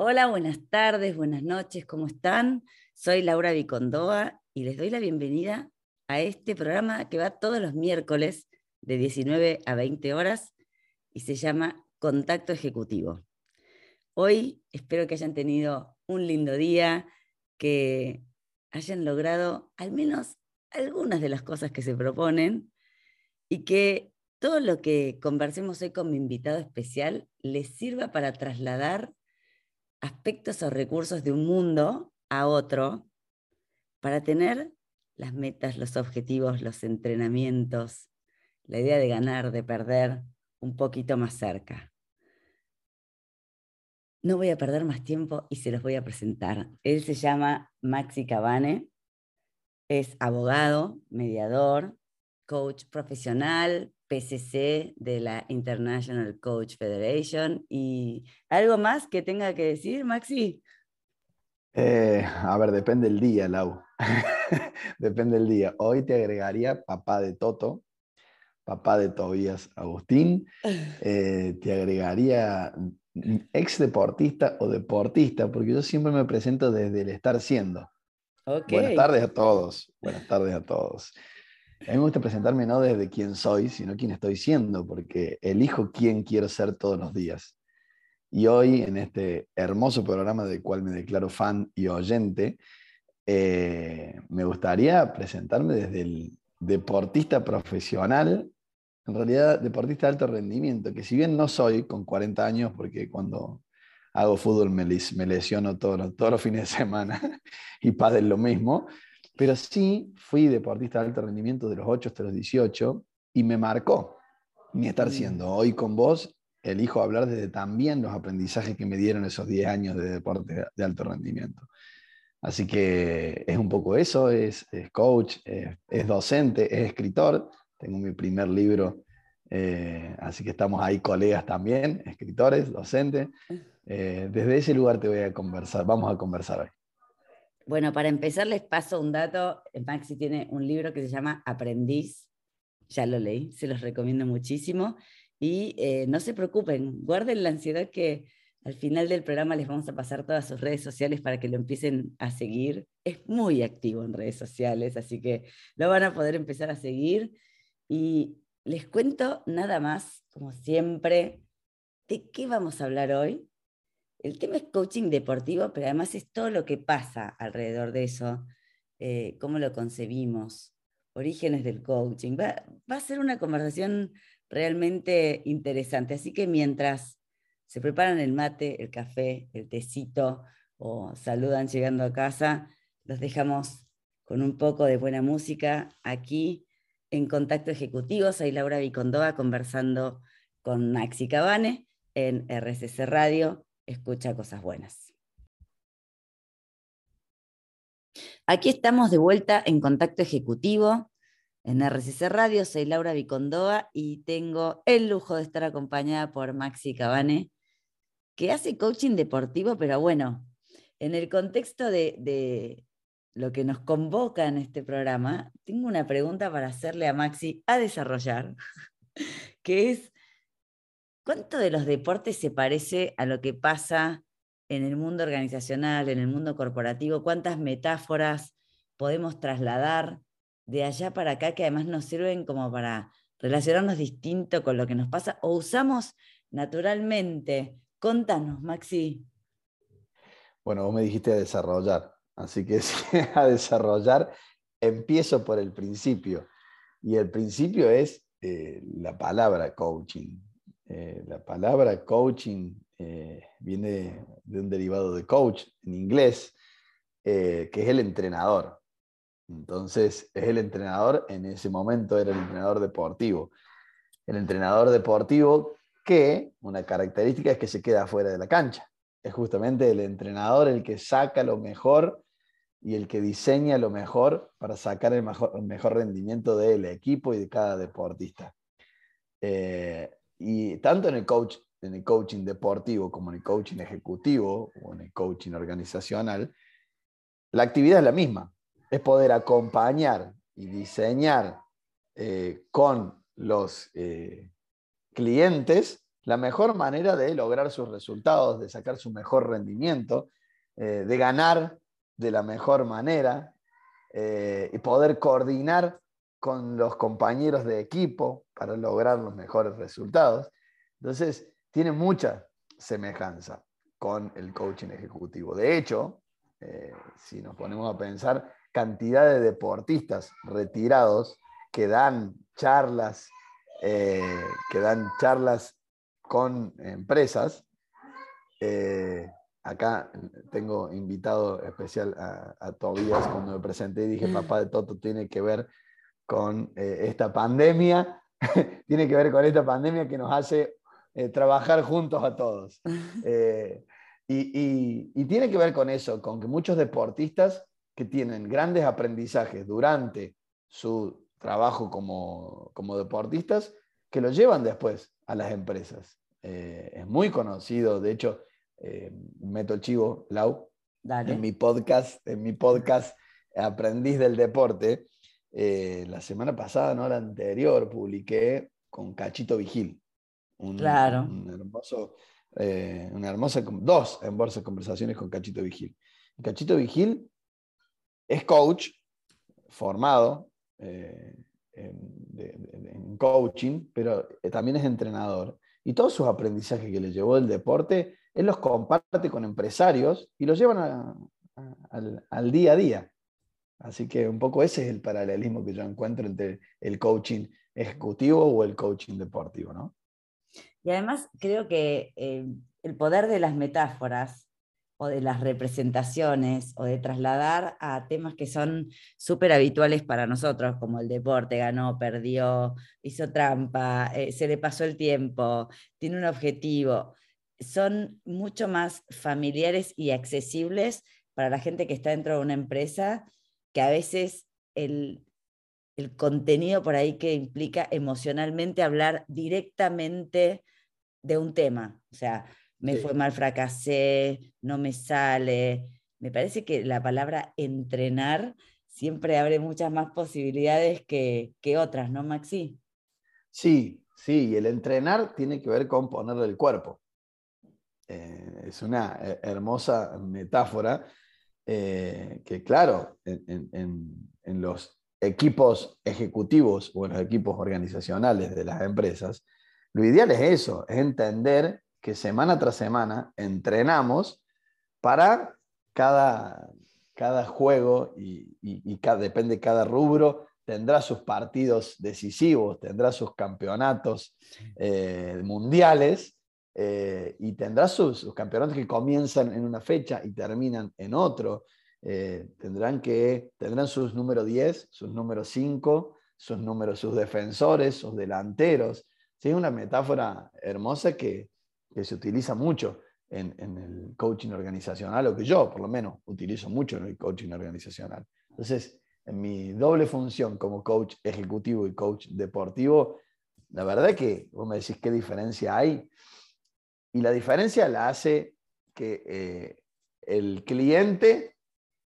Hola, buenas tardes, buenas noches, ¿cómo están? Soy Laura Vicondoa y les doy la bienvenida a este programa que va todos los miércoles de 19 a 20 horas y se llama Contacto Ejecutivo. Hoy espero que hayan tenido un lindo día, que hayan logrado al menos algunas de las cosas que se proponen y que todo lo que conversemos hoy con mi invitado especial les sirva para trasladar aspectos o recursos de un mundo a otro para tener las metas, los objetivos, los entrenamientos, la idea de ganar, de perder un poquito más cerca. No voy a perder más tiempo y se los voy a presentar. Él se llama Maxi Cabane, es abogado, mediador, coach profesional, PCC de la International Coach Federation. ¿Y algo más que tenga que decir, Maxi? Eh, a ver, depende del día, Lau. depende del día. Hoy te agregaría papá de Toto, papá de Tobías Agustín. Eh, te agregaría ex deportista o deportista, porque yo siempre me presento desde el estar siendo. Buenas tardes a todos. Buenas tardes a todos. A mí me gusta presentarme no desde quién soy, sino quién estoy siendo, porque elijo quién quiero ser todos los días. Y hoy, en este hermoso programa del cual me declaro fan y oyente, eh, me gustaría presentarme desde el deportista profesional, en realidad deportista de alto rendimiento, que si bien no soy con 40 años, porque cuando hago fútbol me, lesiono todos los, todos los fines de semana y padre lo mismo, pero sí fui deportista de alto rendimiento de los 8 hasta los 18 y me marcó mi estar mm. siendo. Hoy con vos elijo hablar desde también los aprendizajes que me dieron esos 10 años de deporte de alto rendimiento. Así que es un poco eso, es, coach, es, docente, es escritor. Tengo mi primer libro, eh, así que estamos ahí colegas también, escritores, docentes. Eh, desde ese lugar te voy a conversar, vamos a conversar hoy. Bueno, para empezar les paso un dato. Maxi tiene un libro que se llama Aprendiz. Ya lo leí, se los recomiendo muchísimo. Y eh, no se preocupen, guarden la ansiedad que al final del programa les vamos a pasar todas sus redes sociales para que lo empiecen a seguir. Es muy activo en redes sociales, así que lo van a poder empezar a seguir. Y les cuento nada más, como siempre, de qué vamos a hablar hoy. El tema es coaching deportivo, pero además es todo lo que pasa alrededor de eso, eh, cómo lo concebimos, orígenes del coaching. Va, a ser una conversación realmente interesante, así que mientras se preparan el mate, el café, el tecito o saludan llegando a casa, los dejamos con un poco de buena música aquí en Contacto Ejecutivo. Soy Laura Vicondoa conversando con Maxi Cabane en RCC Radio escucha cosas buenas. Aquí estamos de vuelta en contacto ejecutivo en RCC Radio. Soy Laura Vicondoa y tengo el lujo de estar acompañada por Maxi Cabane, que hace coaching deportivo, pero bueno, en el contexto de, de lo que nos convoca en este programa, tengo una pregunta para hacerle a Maxi a desarrollar, que es ¿Cuánto de los deportes se parece a lo que pasa en el mundo organizacional, en el mundo corporativo? ¿Cuántas metáforas podemos trasladar de allá para acá que además nos sirven como para relacionarnos distinto con lo que nos pasa o usamos naturalmente? Contanos, Maxi. Bueno, vos me dijiste a desarrollar, así que a desarrollar empiezo por el principio. Y el principio es eh, la palabra coaching. Eh, la palabra coaching eh, viene de un derivado de coach en inglés, eh, que es el entrenador. Entonces, es el entrenador, en ese momento era el entrenador deportivo. El entrenador deportivo que una característica es que se queda fuera de la cancha. Es justamente el entrenador el que saca lo mejor y el que diseña lo mejor para sacar el mejor, el mejor rendimiento del equipo y de cada deportista. Y tanto en el, coach, en el coaching deportivo como en el coaching ejecutivo o en el coaching organizacional, la actividad es la misma. Es poder acompañar y diseñar eh, con los eh, clientes la mejor manera de lograr sus resultados, de sacar su mejor rendimiento, eh, de ganar de la mejor manera y poder coordinar con los compañeros de equipo para lograr los mejores resultados. Entonces, tiene mucha semejanza con el coaching ejecutivo. De hecho, eh, si nos ponemos a pensar, cantidad de deportistas retirados que dan charlas, eh, que dan charlas con empresas. Eh, acá tengo invitado especial a, a, Tobías cuando me presenté y dije, papá de Toto tiene que ver con esta pandemia, tiene que ver con esta pandemia que nos hace trabajar juntos a todos. Y, tiene que ver con eso, con que muchos deportistas que tienen grandes aprendizajes durante su trabajo como, deportistas, que lo llevan después a las empresas. Eh, es muy conocido, de hecho, eh, meto el chivo, Lau, en mi podcast, en mi podcast Aprendiz del Deporte, eh, la semana pasada, no la anterior, publiqué con Cachito Vigil, un, claro. un hermoso eh, una hermosa, dos hermosas conversaciones con Cachito Vigil. Cachito Vigil es coach formado eh, en, coaching, pero también es entrenador. Y todos sus aprendizajes que le llevó del deporte, él los comparte con empresarios y los llevan al, al día a día. Así que un poco ese es el paralelismo que yo encuentro entre el coaching ejecutivo o el coaching deportivo, ¿no? Y además creo que eh, el poder de las metáforas o de las representaciones o de trasladar a temas que son súper habituales para nosotros, como el deporte, ganó, perdió, hizo trampa, eh, se le pasó el tiempo, tiene un objetivo, son mucho más familiares y accesibles para la gente que está dentro de una empresa que a veces el, el contenido por ahí que implica emocionalmente hablar directamente de un tema. O sea, me fue mal, fracasé, no me sale. Me parece que la palabra entrenar siempre abre muchas más posibilidades que, otras, ¿no, Maxi? Sí, sí, y el entrenar tiene que ver con ponerle el cuerpo. Eh, es una eh, hermosa metáfora eh, que, claro, en los equipos ejecutivos o en los equipos organizacionales de las empresas, lo ideal es eso, es entender que semana tras semana entrenamos para cada, cada juego y, y, cada, depende cada rubro, tendrá sus partidos decisivos, tendrá sus campeonatos eh, mundiales eh, y tendrá sus, sus, campeonatos que comienzan en una fecha y terminan en otro. Eh, tendrán, que, tendrán sus números 10, sus números 5, sus números, sus defensores, sus delanteros. Es una metáfora hermosa que, se utiliza mucho en, el coaching organizacional, o que yo por lo menos utilizo mucho en el coaching organizacional. Entonces, en mi doble función como coach ejecutivo y coach deportivo, la verdad que vos me decís qué diferencia hay. Y la diferencia la hace que eh, el cliente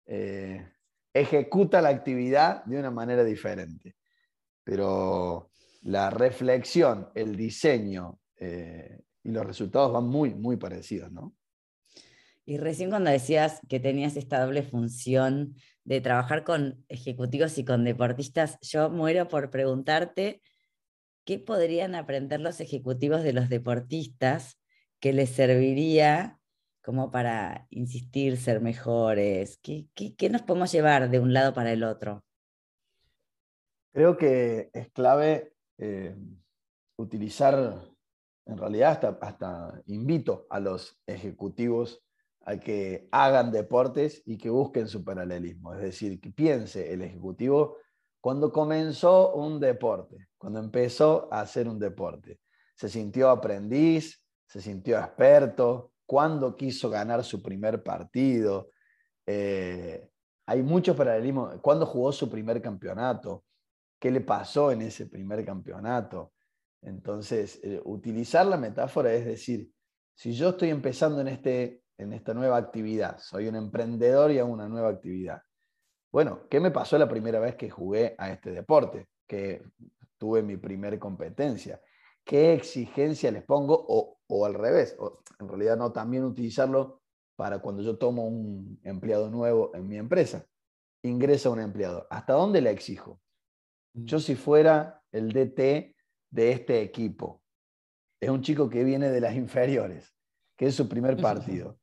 eh, ejecuta la actividad de una manera diferente. Pero la reflexión, el diseño eh, y los resultados van muy, muy parecidos, ¿no? Y recién cuando decías que tenías esta doble función de trabajar con ejecutivos y con deportistas, yo muero por preguntarte qué podrían aprender los ejecutivos de los deportistas que les serviría como para insistir, ser mejores? ¿Qué, nos podemos llevar de un lado para el otro? Creo que es clave eh, utilizar, en realidad hasta, hasta invito a los ejecutivos a que hagan deportes y que busquen su paralelismo. Es decir, que piense el ejecutivo cuando comenzó un deporte, cuando empezó a hacer un deporte. Se sintió aprendiz, se sintió experto, cuándo quiso ganar su primer partido. Eh, hay muchos paralelismos. ¿Cuándo jugó su primer campeonato? ¿Qué le pasó en ese primer campeonato? Entonces, eh, utilizar la metáfora es decir, si yo estoy empezando en, este, en esta nueva actividad, soy un emprendedor y hago una nueva actividad. Bueno, ¿qué me pasó la primera vez que jugué a este deporte? Que tuve mi primer competencia. qué exigencia les pongo o al revés, o en realidad no, también utilizarlo para cuando yo tomo un empleado nuevo en mi empresa. Ingresa un empleado. ¿Hasta dónde le exijo? Yo mm. si fuera el DT de este equipo, es un chico que viene de las inferiores, que es su primer partido.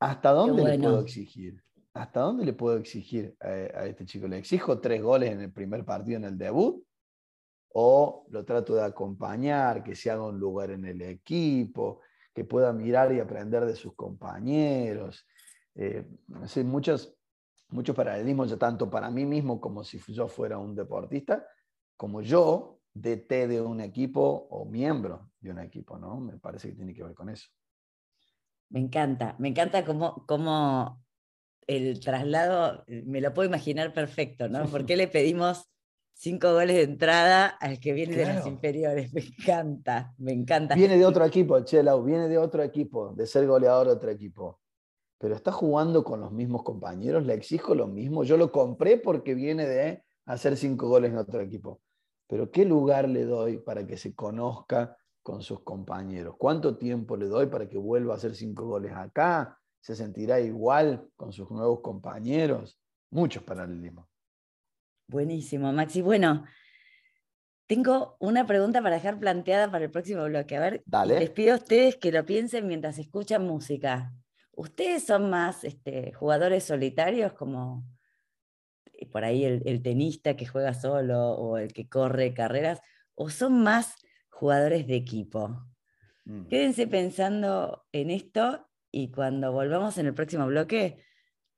¿Hasta dónde le puedo exigir? ¿Hasta dónde le puedo exigir a, este chico? ¿Le exijo tres goles en el primer partido, en el debut? ¿O lo trato de acompañar, que se haga un lugar en el equipo, que pueda mirar y aprender de sus compañeros? Eh, muchos, muchos paralelismos, ya tanto para mí mismo como si yo fuera un deportista, como yo DT de un equipo o miembro de un equipo, ¿no? Me parece que tiene que ver con eso. Me encanta, me encanta cómo, cómo el traslado, me lo puedo imaginar perfecto, ¿no? ¿Por qué le pedimos cinco goles de entrada al que viene de las inferiores? Me encanta, me encanta. Viene de otro equipo, Chelau, viene de otro equipo, de ser goleador de otro equipo. Pero está jugando con los mismos compañeros, le exijo lo mismo. Yo lo compré porque viene de hacer cinco goles en otro equipo pero ¿qué lugar le doy para que se conozca con sus compañeros? ¿Cuánto tiempo le doy para que vuelva a hacer cinco goles acá? ¿Se sentirá igual con sus nuevos compañeros? Muchos paralelismos. Buenísimo, Maxi. Bueno, tengo una pregunta para dejar planteada para el próximo bloque. A ver, les pido a ustedes que lo piensen mientras escuchan música. ¿Ustedes son más este, jugadores solitarios como por ahí el, tenista que juega solo o el que corre carreras, o son más jugadores de equipo? Mm. Quédense pensando en esto y cuando volvamos en el próximo bloque,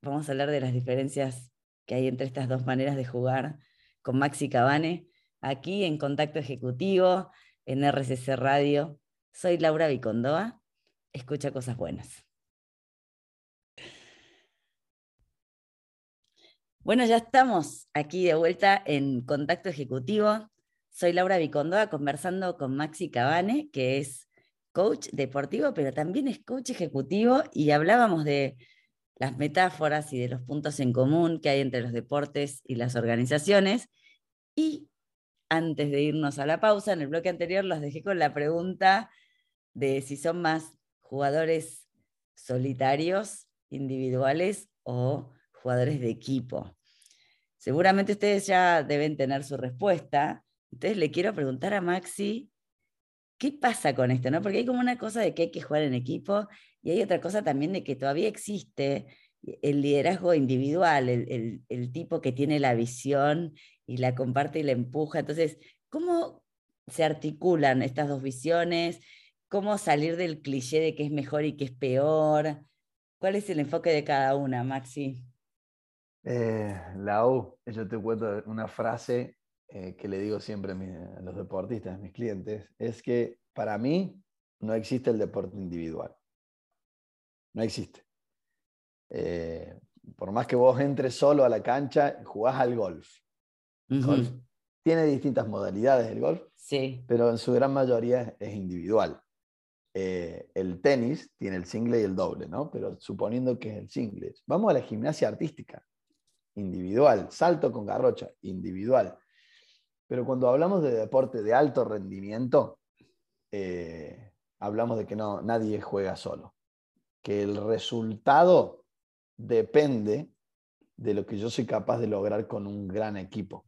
vamos a hablar de las diferencias que hay entre estas dos maneras de jugar con Maxi Cabane, aquí en Contacto Ejecutivo, en RCC Radio. Soy Laura Vicondoa, escucha cosas buenas. Bueno, ya estamos aquí de vuelta en Contacto Ejecutivo. Soy Laura Vicondoa conversando con Maxi Cabane, que es coach deportivo, pero también es coach ejecutivo, y hablábamos de las metáforas y de los puntos en común que hay entre los deportes y las organizaciones. Y antes de irnos a la pausa, en el bloque anterior los dejé con la pregunta de si son más jugadores solitarios, individuales o jugadores de equipo. Seguramente ustedes ya deben tener su respuesta. Entonces le quiero preguntar a Maxi, ¿qué pasa con esto? ¿no? Porque hay como una cosa de que hay que jugar en equipo y hay otra cosa también de que todavía existe el liderazgo individual, el, tipo que tiene la visión y la comparte y la empuja. Entonces, ¿cómo se articulan estas dos visiones? ¿Cómo salir del cliché de que es mejor y que es peor? ¿Cuál es el enfoque de cada una, Maxi? Eh, Lau, yo te cuento una frase eh, que le digo siempre a, los deportistas, a mis clientes, es que para mí no existe el deporte individual. No existe. Eh, por más que vos entres solo a la cancha, jugás al golf. Tiene distintas modalidades el golf, sí. pero en su gran mayoría es individual. Eh, el tenis tiene el single y el doble, ¿no? Pero suponiendo que es el single. Vamos a la gimnasia artística individual, salto con garrocha, individual. Pero cuando hablamos de deporte de alto rendimiento, eh, hablamos de que no, nadie juega solo, que el resultado depende de lo que yo soy capaz de lograr con un gran equipo.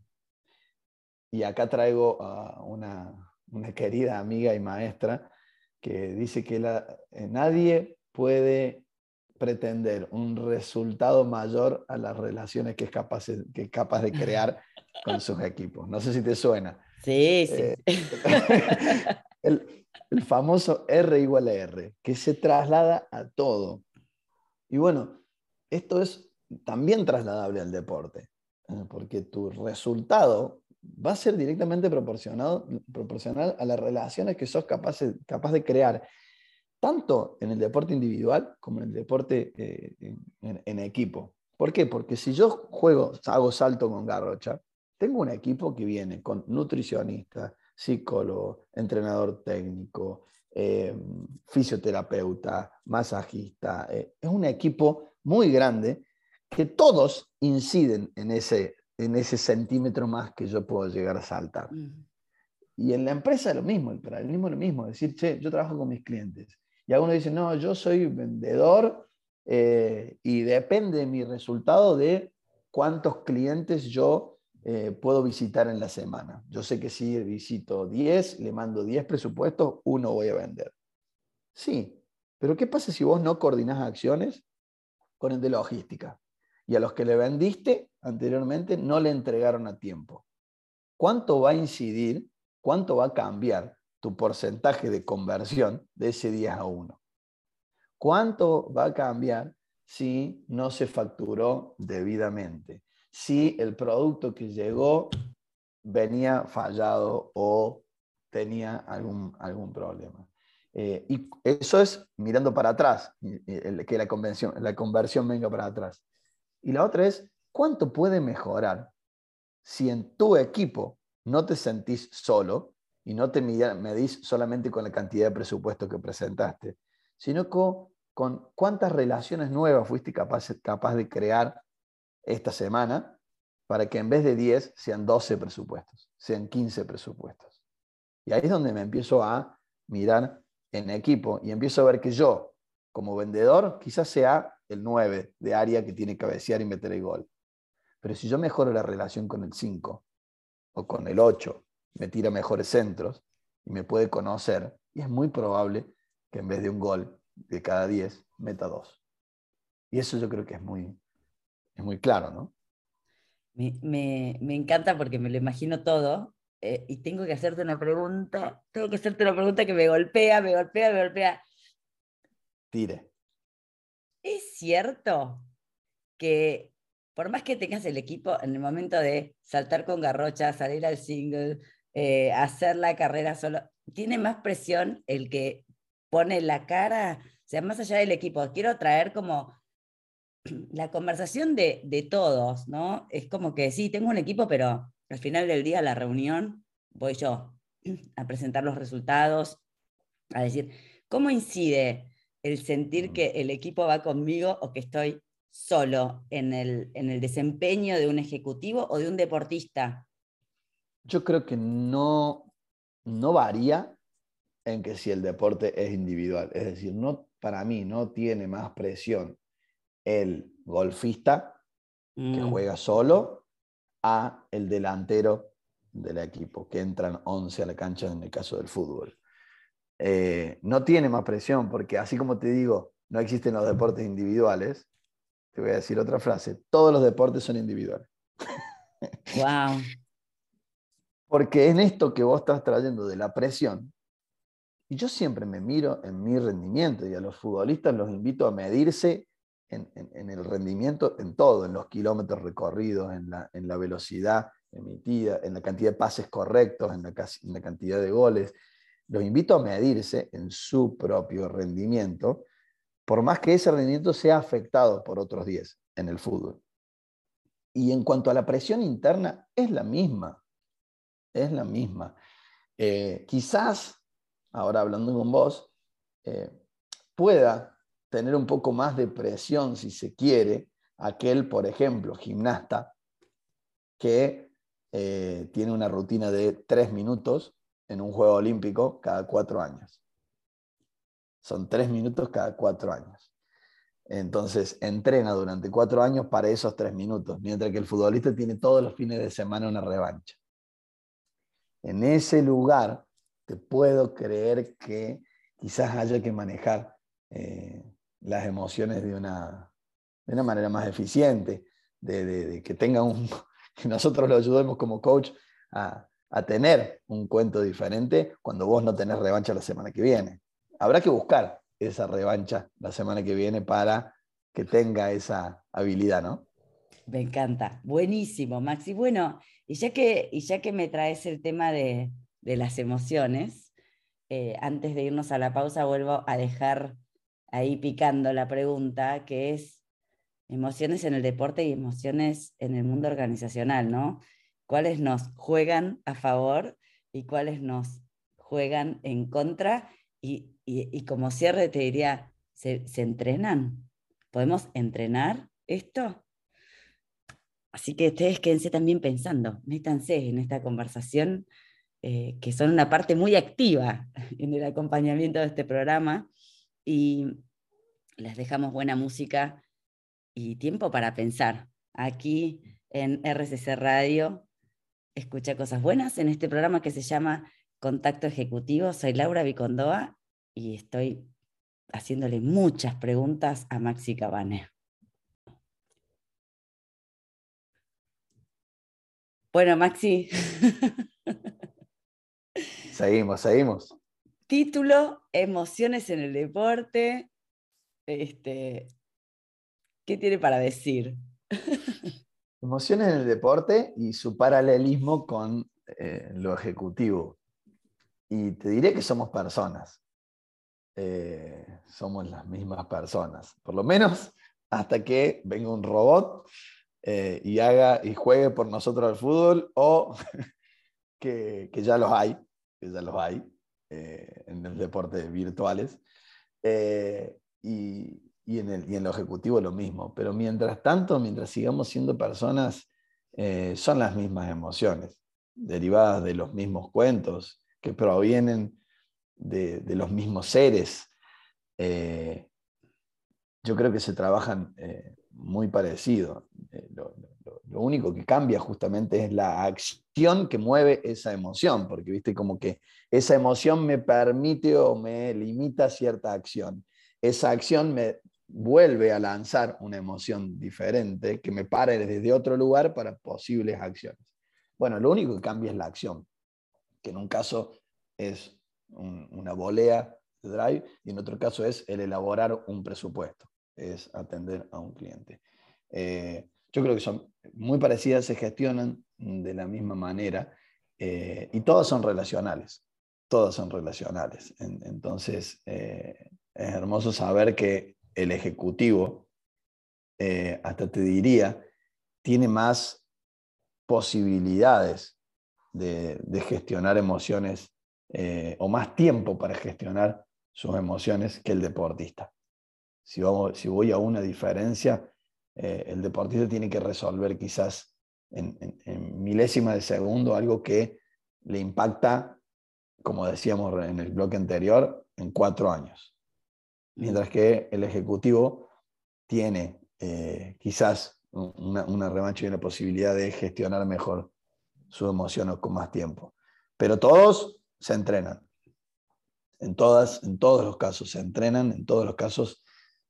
Y acá traigo a una, querida amiga y maestra que dice que eh, nadie puede pretender un resultado mayor a las relaciones que es capaz, que es capaz de crear con sus equipos. No sé si te suena. Sí, sí. Eh, el, el, famoso R igual a R, que se traslada a todo. Y bueno, esto es también trasladable al deporte, ¿eh? porque tu resultado va a ser directamente proporcionado, proporcional a las relaciones que sos capaz, capaz de crear tanto en el deporte individual como en el deporte eh, en, equipo. ¿Por qué? Porque si yo juego, hago salto con garrocha, tengo un equipo que viene con nutricionista, psicólogo, entrenador técnico, eh, fisioterapeuta, masajista. Eh, es un equipo muy grande que todos inciden en ese, en ese centímetro más que yo puedo llegar a saltar. Y en la empresa es lo mismo, el paralelismo es lo mismo, decir, che, yo trabajo con mis clientes. Y algunos dicen, no, yo soy vendedor eh, y depende de mi resultado de cuántos clientes yo eh, puedo visitar en la semana. Yo sé que si visito 10, le mando 10 presupuestos, uno voy a vender. Sí, pero ¿qué pasa si vos no coordinás acciones con el de logística? Y a los que le vendiste anteriormente no le entregaron a tiempo. ¿Cuánto va a incidir, cuánto va a cambiar tu porcentaje de conversión de ese 10 a 1? ¿Cuánto va a cambiar si no se facturó debidamente? Si el producto que llegó venía fallado o tenía algún, algún problema. Eh, y eso es mirando para atrás, que la, convención, la conversión venga para atrás. Y la otra es, ¿cuánto puede mejorar si en tu equipo no te sentís solo y no te medís solamente con la cantidad de presupuesto que presentaste, sino con, con cuántas relaciones nuevas fuiste capaz, capaz de crear esta semana para que en vez de 10 sean 12 presupuestos, sean 15 presupuestos. Y ahí es donde me empiezo a mirar en equipo y empiezo a ver que yo, como vendedor, quizás sea el 9 de área que tiene cabecear y meter el gol. Pero si yo mejoro la relación con el 5 o con el 8, me tira mejores centros y me puede conocer, y es muy probable que en vez de un gol de cada 10, meta 2. Y eso yo creo que es muy, es muy claro, ¿no? Me, encanta porque me lo imagino todo eh, y tengo que hacerte una pregunta, tengo que hacerte una pregunta que me golpea, me golpea, me golpea. Tire. ¿Es cierto que por más que tengas el equipo en el momento de saltar con garrocha, salir al single, eh, hacer la carrera solo, tiene más presión el que pone la cara? O sea, más allá del equipo, quiero traer como la conversación de, todos, ¿no? Es como que sí, tengo un equipo, pero al final del día, la reunión, voy yo a presentar los resultados, a decir, ¿cómo incide el sentir que el equipo va conmigo o que estoy solo en el, en el desempeño de un ejecutivo o de un deportista? Yo creo que no, no varía en que si el deporte es individual. Es decir, no, para mí no tiene más presión el golfista que mm. juega solo a el delantero del equipo, que entran 11 a la cancha en el caso del fútbol. Eh, no tiene más presión porque así como te digo, no existen los deportes individuales, te voy a decir otra frase, todos los deportes son individuales. Wow. porque en esto que vos estás trayendo de la presión, y yo siempre me miro en mi rendimiento y a los futbolistas los invito a medirse en, el rendimiento, en todo, en los kilómetros recorridos, en la, velocidad emitida, en la cantidad de pases correctos, en la, cantidad de goles. Los invito a medirse en su propio rendimiento, por más que ese rendimiento sea afectado por otros 10 en el fútbol. Y en cuanto a la presión interna, es la misma, es la misma. Eh, quizás, ahora hablando con vos, eh, pueda tener un poco más de presión, si se quiere, aquel, por ejemplo, gimnasta que eh, tiene una rutina de tres minutos en un juego olímpico cada cuatro años. Son tres minutos cada cuatro años. Entonces, entrena durante cuatro años para esos tres minutos, mientras que el futbolista tiene todos los fines de semana una revancha. En ese lugar, te puedo creer que quizás haya que manejar eh, las emociones de una, de una manera más eficiente, de, que tenga un, que nosotros lo ayudemos como coach a, a, tener un cuento diferente cuando vos no tenés revancha la semana que viene. Habrá que buscar esa revancha la semana que viene para que tenga esa habilidad, ¿no? Me encanta, buenísimo, Maxi. Bueno, y ya que, y ya que me traes el tema de, de las emociones, eh, antes de irnos a la pausa vuelvo a dejar ahí picando la pregunta, que es emociones en el deporte y emociones en el mundo organizacional, ¿no? ¿Cuáles nos juegan a favor y cuáles nos juegan en contra? Y, como cierre te diría, ¿se, entrenan? ¿Podemos entrenar esto? Así que ustedes quédense también pensando, métanse en esta conversación eh, que son una parte muy activa en el acompañamiento de este programa. Y les dejamos buena música y tiempo para pensar. Aquí en RCC Radio, escucha cosas buenas en este programa que se llama Contacto Ejecutivo. Soy Laura Vicondoa y estoy haciéndole muchas preguntas a Maxi Cabane. Bueno, Maxi. Seguimos, seguimos. Título, emociones en el deporte. Este, ¿Qué tiene para decir? Emociones en el deporte y su paralelismo con eh, lo ejecutivo. Y te diré que somos personas. Eh, somos las mismas personas. Por lo menos hasta que venga un robot eh, y haga y juegue por nosotros al fútbol o que, ya los hay, que ya los hay en los deportes virtuales. y, y en, el, y en lo ejecutivo lo mismo. Pero mientras tanto, mientras sigamos siendo personas, eh, son las mismas emociones, derivadas de los mismos cuentos, que provienen de, los mismos seres. Eh, yo creo que se trabajan eh, muy parecido. Lo, único que cambia justamente es la acción que mueve esa emoción, porque viste como que esa emoción me permite o me limita cierta acción. Esa acción me vuelve a lanzar una emoción diferente que me pare desde otro lugar para posibles acciones. Bueno, lo único que cambia es la acción, que en un caso es una volea de drive y en otro caso es el elaborar un presupuesto, es atender a un cliente. Eh, yo creo que son muy parecidas, se gestionan de la misma manera eh, y todas son relacionales, todas son relacionales. entonces, eh, es hermoso saber que el ejecutivo, eh, hasta te diría, tiene más posibilidades de, gestionar emociones o más tiempo para gestionar sus emociones que el deportista. Si, vamos, si voy a una diferencia, el deportista tiene que resolver quizás en, en milésima de segundo algo que le impacta, como decíamos en el bloque anterior, en cuatro años mientras que el Ejecutivo tiene eh, quizás una, una y una posibilidad de gestionar mejor su emoción con más tiempo. Pero todos se entrenan. En, todas, en todos los casos se entrenan, en todos los casos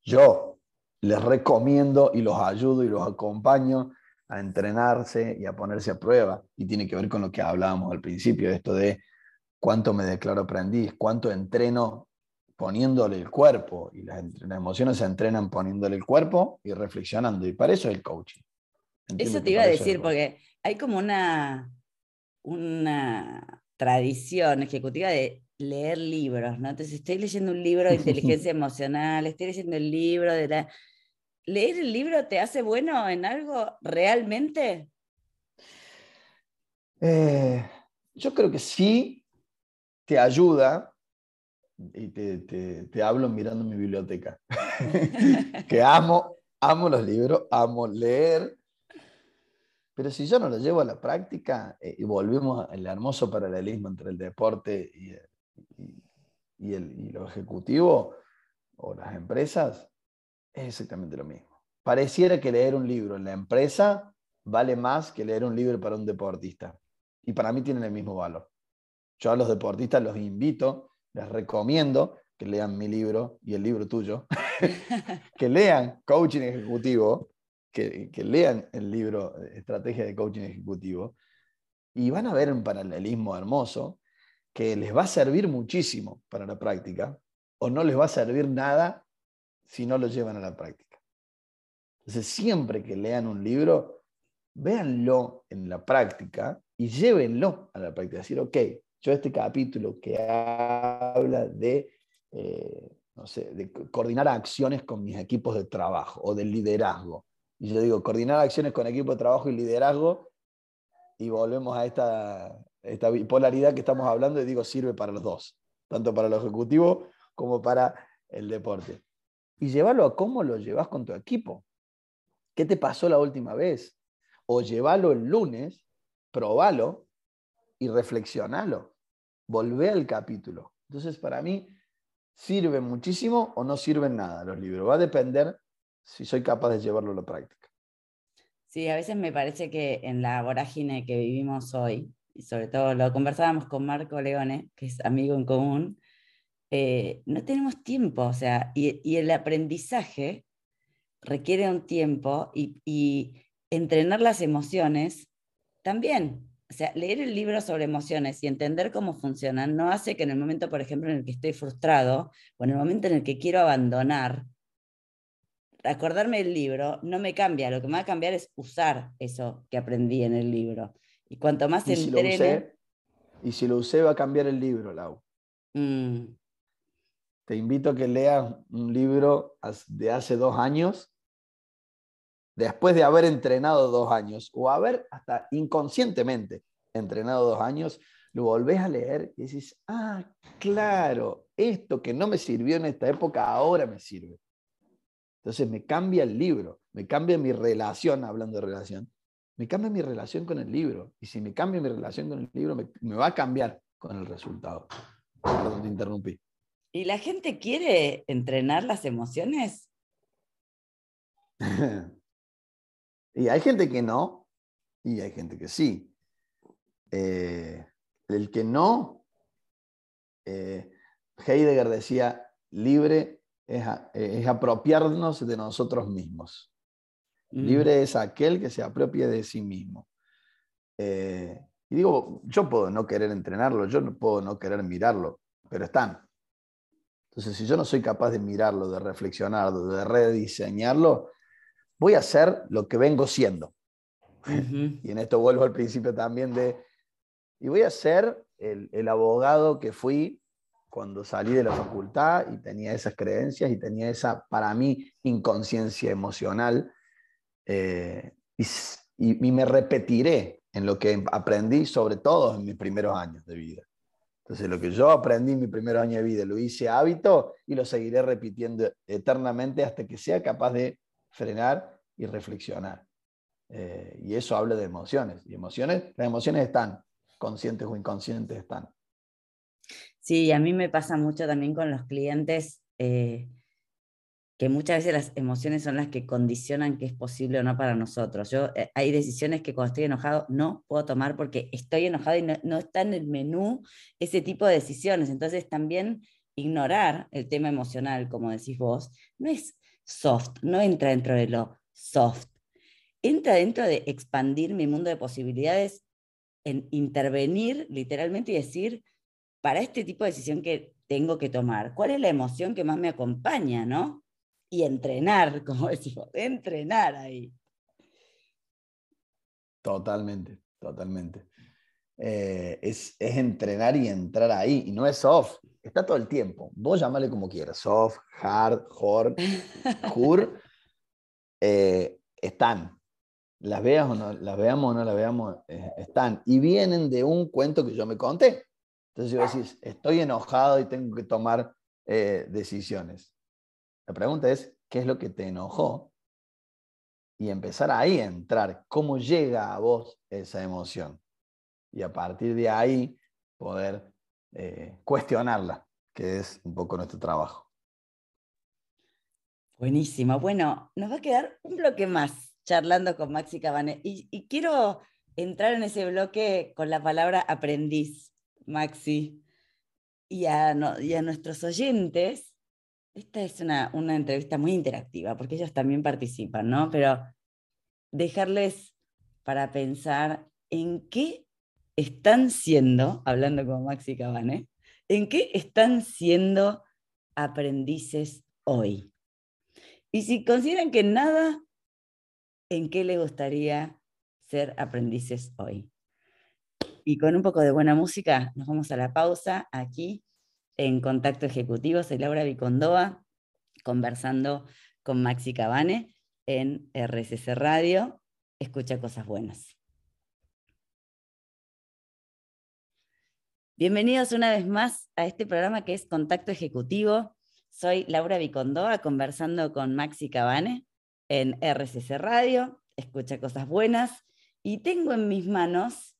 yo les recomiendo y los ayudo y los acompaño a entrenarse y a ponerse a prueba. Y tiene que ver con lo que hablábamos al principio, esto de cuánto me declaro aprendiz, cuánto entreno poniéndole el cuerpo y las, emociones se entrenan poniéndole el cuerpo y reflexionando. Y para eso es el coaching. eso te iba a decir, porque hay como una, una tradición ejecutiva de leer libros, ¿no? Entonces estoy leyendo un libro de inteligencia emocional, estoy leyendo el libro de la... ¿Leer el libro te hace bueno en algo realmente? Eh, yo creo que sí te ayuda, y te, hablo mirando mi biblioteca, que amo, amo los libros, amo leer, pero si yo no lo llevo a la práctica eh, y volvemos al hermoso paralelismo entre el deporte y, y, el, y lo ejecutivo o las empresas, es exactamente lo mismo. Pareciera que leer un libro en la empresa vale más que leer un libro para un deportista. Y para mí tienen el mismo valor. Yo a los deportistas los invito les recomiendo que lean mi libro y el libro tuyo, que lean Coaching Ejecutivo, que, lean el libro Estrategia de Coaching Ejecutivo, y van a ver un paralelismo hermoso que les va a servir muchísimo para la práctica, o no les va a servir nada si no lo llevan a la práctica. Entonces, siempre que lean un libro, véanlo en la práctica y llévenlo a la práctica. Decir, ok, yo este capítulo que habla de, eh, no sé, de coordinar acciones con mis equipos de trabajo o del liderazgo. Y yo digo, coordinar acciones con equipos de trabajo y liderazgo, y volvemos a esta, esta bipolaridad que estamos hablando y digo, sirve para los dos, tanto para el ejecutivo como para el deporte. Y llévalo a cómo lo llevas con tu equipo. ¿Qué te pasó la última vez? O llévalo el lunes, probalo y reflexionalo. Volvé al capítulo. Entonces, para mí, sirve muchísimo o no sirven nada los libros. Va a depender si soy capaz de llevarlo a la práctica. Sí, a veces me parece que en la vorágine que vivimos hoy, y sobre todo lo conversábamos con Marco Leone, que es amigo en común, eh, no tenemos tiempo, o sea, y, el aprendizaje requiere un tiempo y, y, entrenar las emociones también. O sea, leer el libro sobre emociones y entender cómo funcionan no hace que en el momento, por ejemplo, en el que estoy frustrado o en el momento en el que quiero abandonar, acordarme del libro no me cambia, lo que me va a cambiar es usar eso que aprendí en el libro. Y cuanto más ¿Y si usé, Y si lo usé va a cambiar el libro, Lau. Mm. Te invito a que leas un libro de hace dos años, después de haber entrenado dos años, o haber hasta inconscientemente entrenado dos años, lo volvés a leer y decís, ah, claro, esto que no me sirvió en esta época ahora me sirve. Entonces me cambia el libro, me cambia mi relación, hablando de relación, me cambia mi relación con el libro. Y si me cambia mi relación con el libro, me, va a cambiar con el resultado. Perdón, te interrumpí. ¿Y la gente quiere entrenar las emociones? y hay gente que no, y hay gente que sí. Eh, el que no, eh, Heidegger decía, libre es, apropiarnos de nosotros mismos. Mm. Libre es aquel que se apropia de sí mismo. Eh, y digo, yo puedo no querer entrenarlo, yo no puedo no querer mirarlo, pero están. Entonces, si yo no soy capaz de mirarlo, de reflexionarlo, de rediseñarlo, voy a hacer lo que vengo siendo. Y en esto vuelvo al principio también de, y voy a ser el, el abogado que fui cuando salí de la facultad y tenía esas creencias y tenía esa, para mí, inconsciencia emocional. Eh, y, me repetiré en lo que aprendí, sobre todo en mis primeros años de vida. Entonces, lo que yo aprendí en mi primer año de vida lo hice hábito y lo seguiré repitiendo eternamente hasta que sea capaz de frenar y reflexionar. Eh, y eso habla de emociones. Y emociones, las emociones están, conscientes o inconscientes están. Sí, a mí me pasa mucho también con los clientes eh, que muchas veces las emociones son las que condicionan qué es posible o no para nosotros. Yo, eh, hay decisiones que cuando estoy enojado no puedo tomar porque estoy enojado y no, está en el menú ese tipo de decisiones. Entonces también ignorar el tema emocional, como decís vos, no es soft, no entra dentro de lo soft. Entra dentro de expandir mi mundo de posibilidades, en intervenir literalmente y decir, para este tipo de decisión que tengo que tomar, ¿cuál es la emoción que más me acompaña, no? Y entrenar, como decimos, entrenar ahí. Totalmente, totalmente. Eh, es, entrenar y entrar ahí, y no es soft, está todo el tiempo. Vos llamale como quieras, soft, hard, hard, hur, eh, están. Las veas o no, las veamos o no las veamos, eh, están. Y vienen de un cuento que yo me conté. Entonces yo decís, estoy enojado y tengo que tomar decisiones. La pregunta es, ¿qué es lo que te enojó? Y empezar ahí a entrar, cómo llega a vos esa emoción. Y a partir de ahí poder eh, cuestionarla, que es un poco nuestro trabajo. Buenísimo. Bueno, nos va a quedar un bloque más charlando con Maxi Cabane. y quiero entrar en ese bloque con la palabra aprendiz Maxi, y a, nuestros oyentes. Esta es una, una, entrevista muy interactiva porque ellos también participan, ¿no? Pero dejarles para pensar en qué están siendo, hablando con Maxi Cabane, en qué están siendo aprendices hoy. Y si consideran que nada, ¿en qué les gustaría ser aprendices hoy? Y con un poco de buena música nos vamos a la pausa aquí en Contacto Ejecutivo. Soy Laura Vicondoa, conversando con Maxi Cabane en RCC Radio. Escucha cosas buenas. Bienvenidos una vez más a este programa que es Contacto Ejecutivo. Soy Laura Vicondoa conversando con Maxi Cabane en RCC Radio. Escucha cosas buenas. Y tengo en mis manos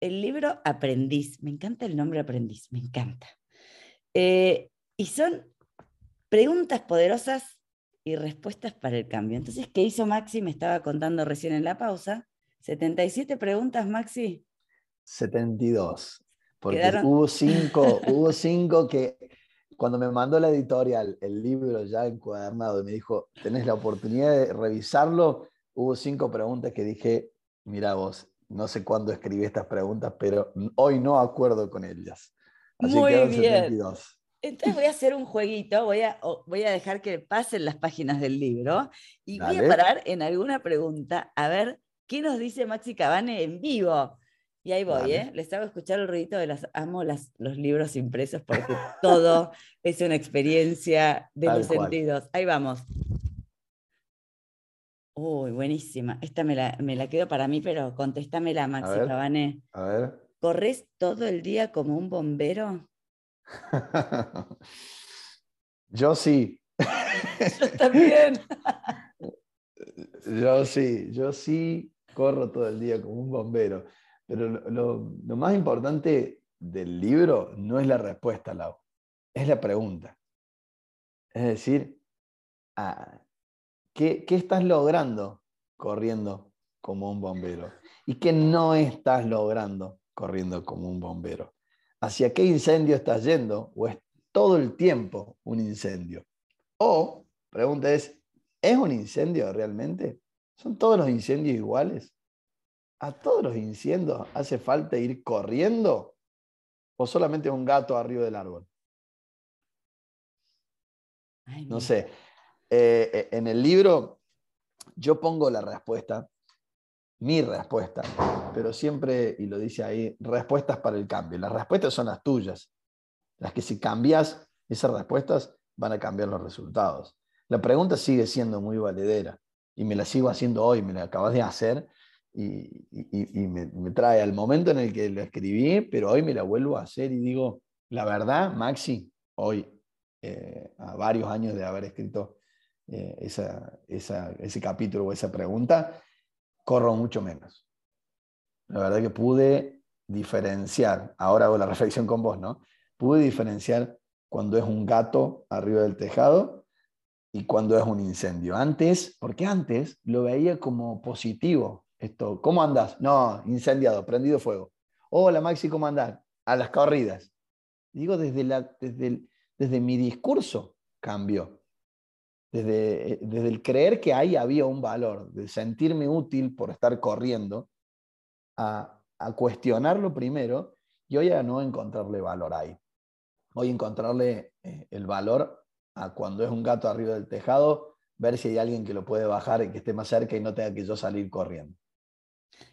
el libro Aprendiz. Me encanta el nombre Aprendiz, me encanta. Eh, y son preguntas poderosas y respuestas para el cambio. Entonces, ¿qué hizo Maxi? Me estaba contando recién en la pausa. 77 preguntas, Maxi. 72. Porque hubo cinco, hubo cinco que cuando me mandó la editorial el libro ya encuadernado y me dijo, tenés la oportunidad de revisarlo, hubo cinco preguntas que dije, mira vos, no sé cuándo escribí estas preguntas, pero hoy no acuerdo con ellas. Así Muy bien. 72. Entonces voy a hacer un jueguito, voy a, voy a dejar que pasen las páginas del libro y voy a parar en alguna pregunta a ver qué nos dice Maxi Cabane en vivo. Y ahí voy, ¿eh? Les hago escuchar el ruido de las. Amo las, los libros impresos porque todo es una experiencia de los sentidos. Ahí vamos. Uy, buenísima. Esta me la, me la quedo para mí, pero contéstamela, Maxi Cabane. A ver. ¿Corres todo el día como un bombero? Yo sí. Yo también. yo sí, yo sí corro todo el día como un bombero. Pero lo, más importante del libro no es la respuesta, Lau, es la pregunta. Es decir, ah, ¿qué, ¿qué estás logrando corriendo como un bombero? ¿Y qué no estás logrando corriendo como un bombero? ¿Hacia qué incendio estás yendo? ¿O es todo el tiempo un incendio? O, pregunta es, ¿es un incendio realmente? ¿Son todos los incendios iguales? ¿A todos los incendios hace falta ir corriendo? ¿O solamente un gato arriba del árbol? no sé. Eh, eh, en el libro yo pongo la respuesta, mi respuesta, pero siempre, y lo dice ahí, respuestas para el cambio. Las respuestas son las tuyas. Las que si cambias esas respuestas van a cambiar los resultados. La pregunta sigue siendo muy valedera y me la sigo haciendo hoy, me la acabas de hacer y, me, trae al momento en el que la escribí, pero hoy me la vuelvo a hacer y digo, la verdad, Maxi, hoy, eh, a varios años de haber escrito eh, ese capítulo o esa pregunta, corro mucho menos. La verdad que pude diferenciar, ahora hago la reflexión con vos, ¿no? Pude diferenciar cuando es un gato arriba del tejado y cuando es un incendio. Antes, porque antes lo veía como positivo, esto, ¿cómo andás? No, incendiado, prendido fuego. Hola Maxi, ¿cómo andás? A las corridas. Digo, desde, la, desde, desde mi discurso cambió. Desde, desde el creer que ahí había un valor, de sentirme útil por estar corriendo, a, a cuestionarlo primero y hoy a no encontrarle valor ahí. Hoy encontrarle eh, el valor a cuando es un gato arriba del tejado, ver si hay alguien que lo puede bajar y que esté más cerca y no tenga que yo salir corriendo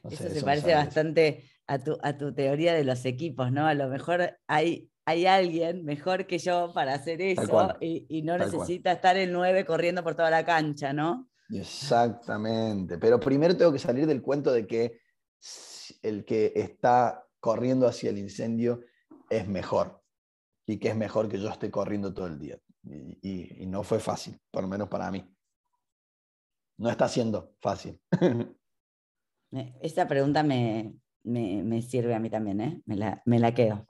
eso se parece bastante a tu, a tu teoría de los equipos, ¿no? A lo mejor hay, hay alguien mejor que yo para hacer eso y, no necesita estar el 9 corriendo por toda la cancha, ¿no? Exactamente, pero primero tengo que salir del cuento de que el que está corriendo hacia el incendio es mejor y que es mejor que yo esté corriendo todo el día. Y, y no fue fácil, por lo menos para mí. No está siendo fácil. Esta pregunta me, sirve a mí también, ¿eh? me, la, quedo.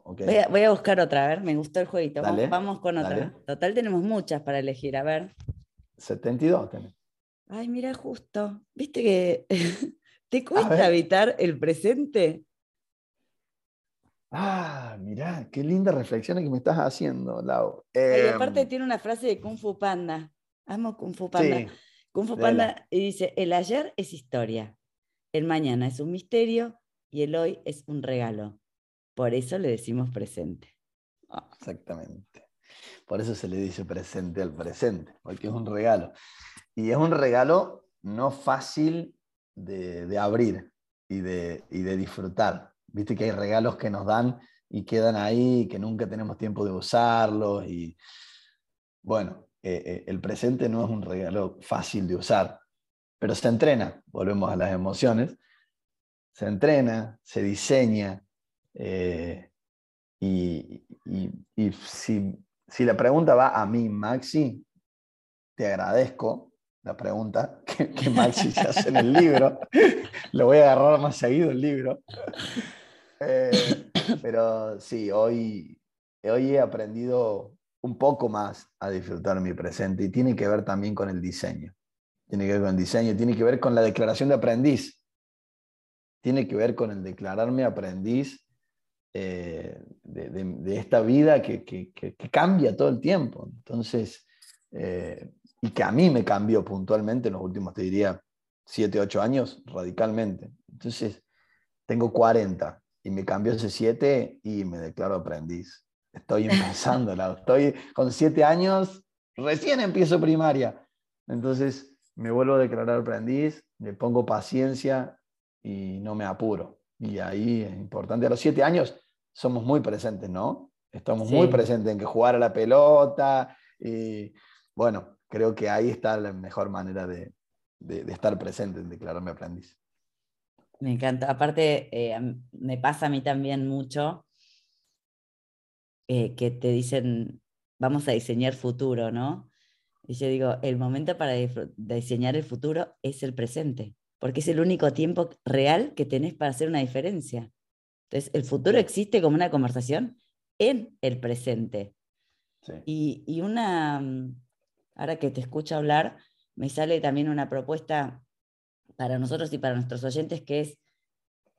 Voy, a, buscar otra, a ver, me gustó el jueguito. vamos, con otra. Total, tenemos muchas para elegir, a ver. 72 tenés. Ay, mira, justo. ¿Viste que te cuesta evitar el presente? Ah, mirá, qué linda reflexión que me estás haciendo, Lau. y aparte em, tiene una frase de Kung Fu Panda. Amo Kung Fu Panda. Kung Fu Panda y dice, el ayer es historia, el mañana es un misterio y el hoy es un regalo. Por eso le decimos presente. Ah. Exactamente. Por eso se le dice presente al presente, porque es un regalo. Y es un regalo no fácil de, abrir y de, de, disfrutar. Viste que hay regalos que nos dan y quedan ahí, que nunca tenemos tiempo de usarlos. Y bueno, eh, eh, el presente no es un regalo fácil de usar pero se entrena, volvemos a las emociones, se entrena, se diseña, eh, y, si, la pregunta va a mí, Maxi, te agradezco la pregunta que, Maxi se hace en el libro, lo voy a agarrar más seguido el libro. Eh, pero sí, hoy, hoy he aprendido un poco más a disfrutar mi presente y tiene que ver también con el diseño. Tiene que ver con el diseño, tiene que ver con la declaración de aprendiz. Tiene que ver con el declararme aprendiz eh, de, esta vida que, cambia todo el tiempo. Entonces, eh, y que a mí me cambió puntualmente en los últimos, te diría, 7, 8 años, radicalmente. Entonces, tengo 40 y me cambió ese 7 y me declaro aprendiz. Estoy empezando, estoy con 7 años, recién empiezo primaria. Entonces, me vuelvo a declarar aprendiz, le pongo paciencia y no me apuro. Y ahí es importante. A los 7 años somos muy presentes, ¿no? Estamos muy presentes en que jugar a la pelota. Y bueno, creo que ahí está la mejor manera de, de, estar presente, en declararme aprendiz. Me encanta. Aparte, eh, me pasa a mí también mucho eh, que te dicen, vamos a diseñar futuro, ¿no? Y yo digo, el momento para diseñar el futuro es el presente, porque es el único tiempo real que tenés para hacer una diferencia. Entonces, el futuro existe como una conversación en el presente. Y, y, una, mm, ahora que te escucho hablar, me sale también una propuesta para nosotros y para nuestros oyentes que es,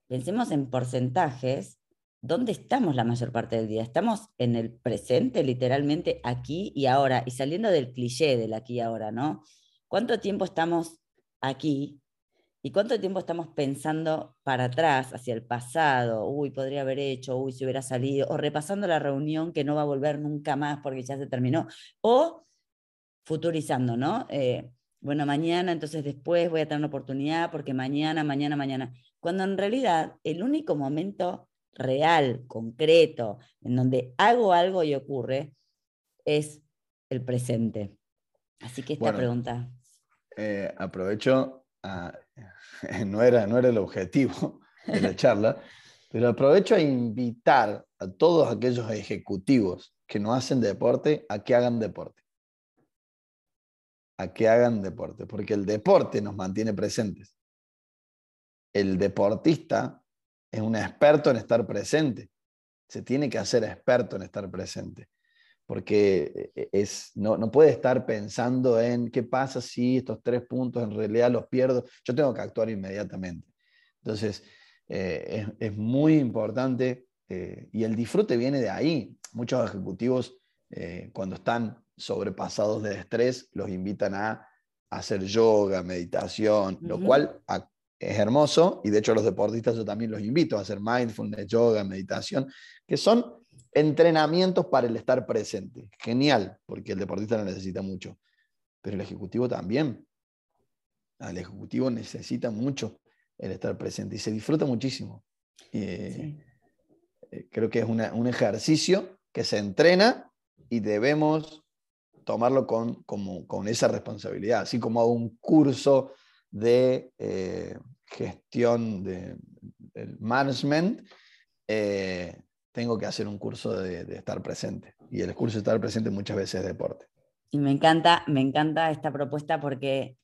pensemos en porcentajes, ¿dónde estamos la mayor parte del día? ¿Estamos en el presente, literalmente aquí y ahora? Y saliendo del cliché del aquí y ahora, ¿no? ¿Cuánto tiempo estamos aquí? ¿Y cuánto tiempo estamos pensando para atrás, hacia el pasado? Uy, podría haber hecho, uy, si hubiera salido, o repasando la reunión que no va a volver nunca más porque ya se terminó, o futurizando, ¿no? Eh, bueno, mañana, entonces después voy a tener una oportunidad porque mañana, mañana, mañana. Cuando en realidad el único momento real, concreto, en donde hago algo y ocurre, es el presente. Así que esta pregunta. Eh, aprovecho, no, era, no era el objetivo de la charla, pero aprovecho a invitar a todos aquellos ejecutivos que no hacen deporte a que hagan deporte a que hagan deporte, porque el deporte nos mantiene presentes. El deportista es un experto en estar presente. Se tiene que hacer experto en estar presente, porque e, e, es, no, no puede estar pensando en qué pasa si estos tres puntos en realidad los pierdo. Yo tengo que actuar inmediatamente. Entonces, eh, es, muy importante eh, y el disfrute viene de ahí. Muchos ejecutivos, eh, cuando están sobrepasados de estrés, los invitan a hacer yoga, meditación, lo cual es hermoso y de hecho los deportistas yo también los invito a hacer mindfulness, yoga, meditación, que son entrenamientos para el estar presente. Genial, porque el deportista lo necesita mucho, pero el ejecutivo también. El ejecutivo necesita mucho el estar presente y se disfruta muchísimo. Eh, eh, creo que es un ejercicio que se entrena y debemos tomarlo con, como, con esa responsabilidad, así como hago un curso de eh, gestión de, management, eh, tengo que hacer un curso de, estar presente. Y el curso de estar presente muchas veces es deporte. Y me encanta, me encanta esta propuesta porque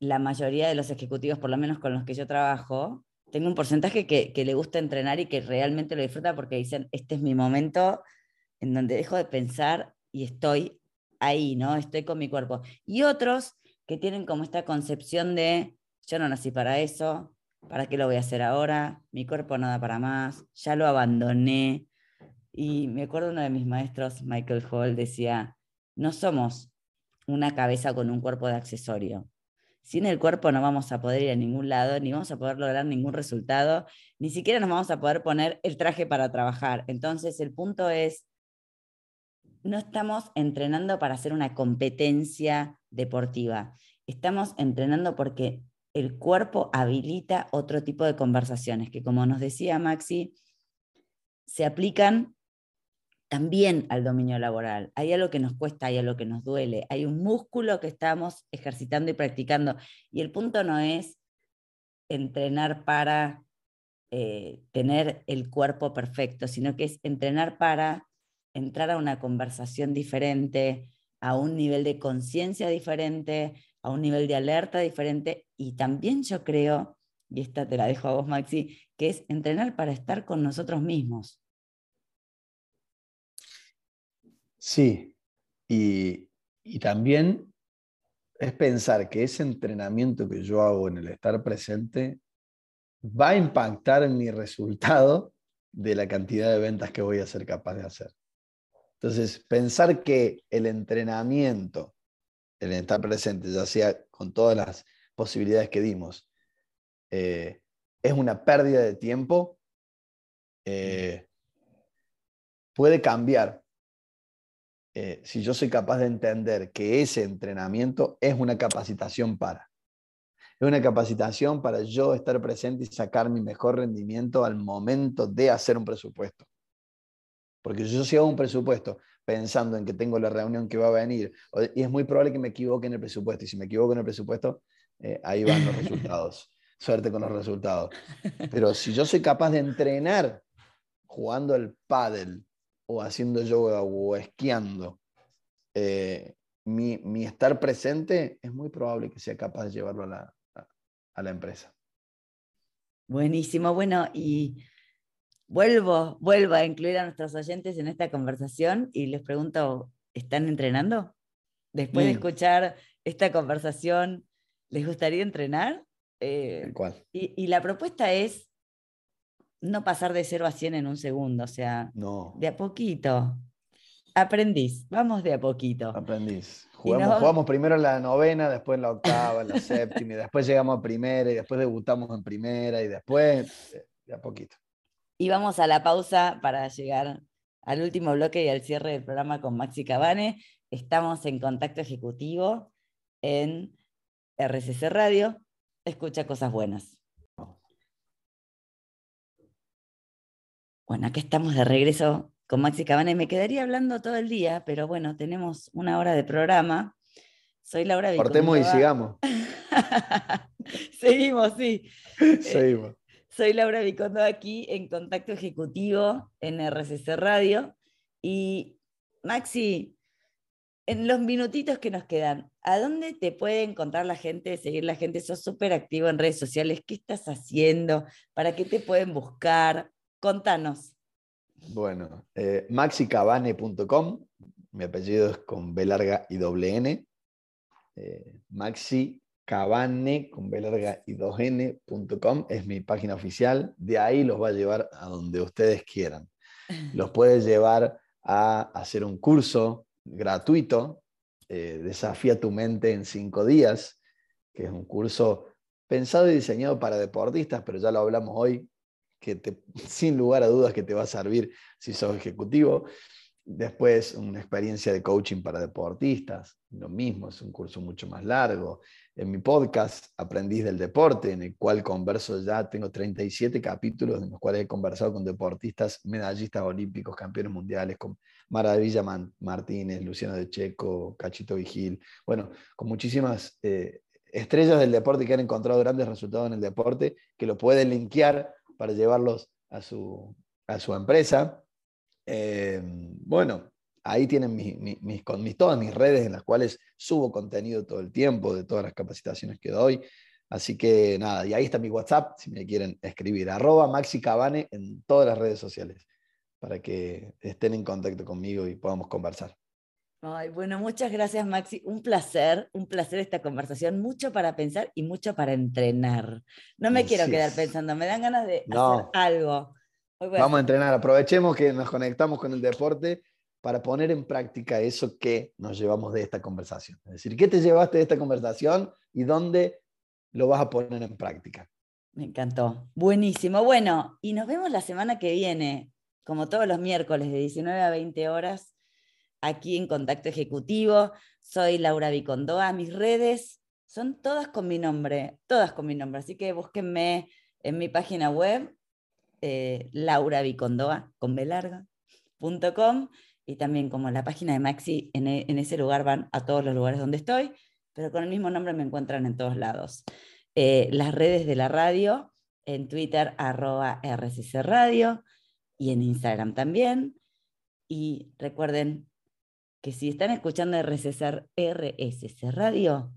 la mayoría de los ejecutivos, por lo menos con los que yo trabajo, tengo un porcentaje que, que le gusta entrenar y que realmente lo disfruta porque dicen, este es mi momento en donde dejo de pensar y estoy ahí, ¿no? Estoy con mi cuerpo. Y otros que tienen como esta concepción de, yo no nací para eso, ¿para qué lo voy a hacer ahora? Mi cuerpo no da para más, ya lo abandoné. Y me acuerdo uno de mis maestros, Michael Hall, decía, no somos una cabeza con un cuerpo de accesorio. Sin el cuerpo no vamos a poder ir a ningún lado, ni vamos a poder lograr ningún resultado, ni siquiera nos vamos a poder poner el traje para trabajar. Entonces el punto es no estamos entrenando para hacer una competencia deportiva. Estamos entrenando porque el cuerpo habilita otro tipo de conversaciones que, como nos decía Maxi, se aplican también al dominio laboral. Hay algo que nos cuesta, hay algo que nos duele, hay un músculo que estamos ejercitando y practicando. Y el punto no es entrenar para eh, tener el cuerpo perfecto, sino que es entrenar para entrar a una conversación diferente, a un nivel de conciencia diferente, a un nivel de alerta diferente y también yo creo y esta te la dejo a vos, Maxi, que es entrenar para estar con nosotros mismos. Sí, y, y también es pensar que ese entrenamiento que yo hago en el estar presente va a impactar en mi resultado de la cantidad de ventas que voy a ser capaz de hacer. Entonces, pensar que el entrenamiento, el estar presente, ya sea con todas las posibilidades que dimos, eh, es una pérdida de tiempo, eh, puede cambiar eh, si yo soy capaz de entender que ese entrenamiento es una capacitación para. Es una capacitación para yo estar presente y sacar mi mejor rendimiento al momento de hacer un presupuesto. Porque yo si hago un presupuesto pensando en que tengo la reunión que va a venir, y es muy probable que me equivoque en el presupuesto, y si me equivoco en el presupuesto, eh, ahí van los resultados. Suerte con los resultados. Pero si yo soy capaz de entrenar jugando al pádel o haciendo yoga o esquiando, eh, mi, estar presente es muy probable que sea capaz de llevarlo a la, a, la empresa. Buenísimo, bueno, y vuelvo, vuelvo a incluir a nuestros oyentes en esta conversación y les pregunto, ¿están entrenando? Después de mm. escuchar esta conversación, ¿les gustaría entrenar? Eh, ¿Cuál? Y, y, la propuesta es no pasar de 0 a 100 en un segundo, o sea, de a poquito. Aprendiz, vamos de a poquito. Aprendiz. Jugamos, jugamos primero en la novena, después en la octava, en la séptima, y después llegamos a primera, y después debutamos en primera, y después de a poquito. Y vamos a la pausa para llegar al último bloque y al cierre del programa con Maxi Cabane. Estamos en contacto ejecutivo en RCC Radio. Escucha cosas buenas. Bueno, aquí estamos de regreso con Maxi Cabana me quedaría hablando todo el día, pero bueno, tenemos una hora de programa. Soy Laura. Cortemos y sigamos. Seguimos, sí. Seguimos. Soy Laura Vicondo aquí en Contacto Ejecutivo en RCC Radio. Y Maxi, en los minutitos que nos quedan, ¿a dónde te puede encontrar la gente, seguir la gente? Sos súper activo en redes sociales. ¿Qué estás haciendo? ¿Para qué te pueden buscar? Contanos. Bueno, eh, maxicabane.com, mi apellido es con B larga y doble N. Eh, maxicabane con B larga y dos N.com es mi página oficial. De ahí los va a llevar a donde ustedes quieran. Los puede llevar a hacer un curso gratuito, eh, Desafía tu mente en cinco días, que es un curso pensado y diseñado para deportistas, pero ya lo hablamos hoy, que te, sin lugar a dudas que te va a servir si sos ejecutivo. Después, una experiencia de coaching para deportistas, lo mismo, es un curso mucho más largo. En mi podcast, Aprendiz del Deporte, en el cual converso ya, tengo 37 capítulos en los cuales he conversado con deportistas, medallistas olímpicos, campeones mundiales, con Maravilla Martínez, Luciano de Checo, Cachito Vigil, bueno, con muchísimas eh, estrellas del deporte que han encontrado grandes resultados en el deporte, que lo pueden linkear para llevarlos a su, a su empresa. Eh, bueno, ahí tienen mis, con todas mis redes en las cuales subo contenido todo el tiempo de todas las capacitaciones que doy. Así que nada, y ahí está mi WhatsApp si me quieren escribir, arroba Maxi Cabane en todas las redes sociales, para que estén en contacto conmigo y podamos conversar. Ay, bueno, muchas gracias Maxi. Un placer, un placer esta conversación. Mucho para pensar y mucho para entrenar. No me quiero quedar pensando, me dan ganas de hacer algo. Vamos a entrenar, aprovechemos que nos conectamos con el deporte para poner en práctica eso que nos llevamos de esta conversación. Es decir, ¿qué te llevaste de esta conversación y dónde lo vas a poner en práctica? Me encantó. Buenísimo. Bueno, y nos vemos la semana que viene, como todos los miércoles de 19 a 20 horas aquí en Contacto Ejecutivo. Soy Laura Vicondoa. Mis redes son todas con mi nombre, todas con mi nombre. Así que búsquenme en mi página web, eh, lauravicondoa, con y también como la página de Maxi, en, e, en, ese lugar van a todos los lugares donde estoy, pero con el mismo nombre me encuentran en todos lados. Eh, las redes de la radio, en Twitter, arroba RCC Radio, y en Instagram también. Y recuerden, que si están escuchando RSC, RSC Radio,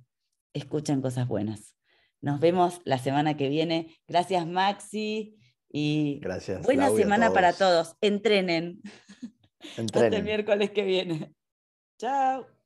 escuchan cosas buenas. Nos vemos la semana que viene. Gracias, Maxi. Y Gracias. buena semana para todos. todos. Entrenen. Hasta el miércoles que viene. Chao.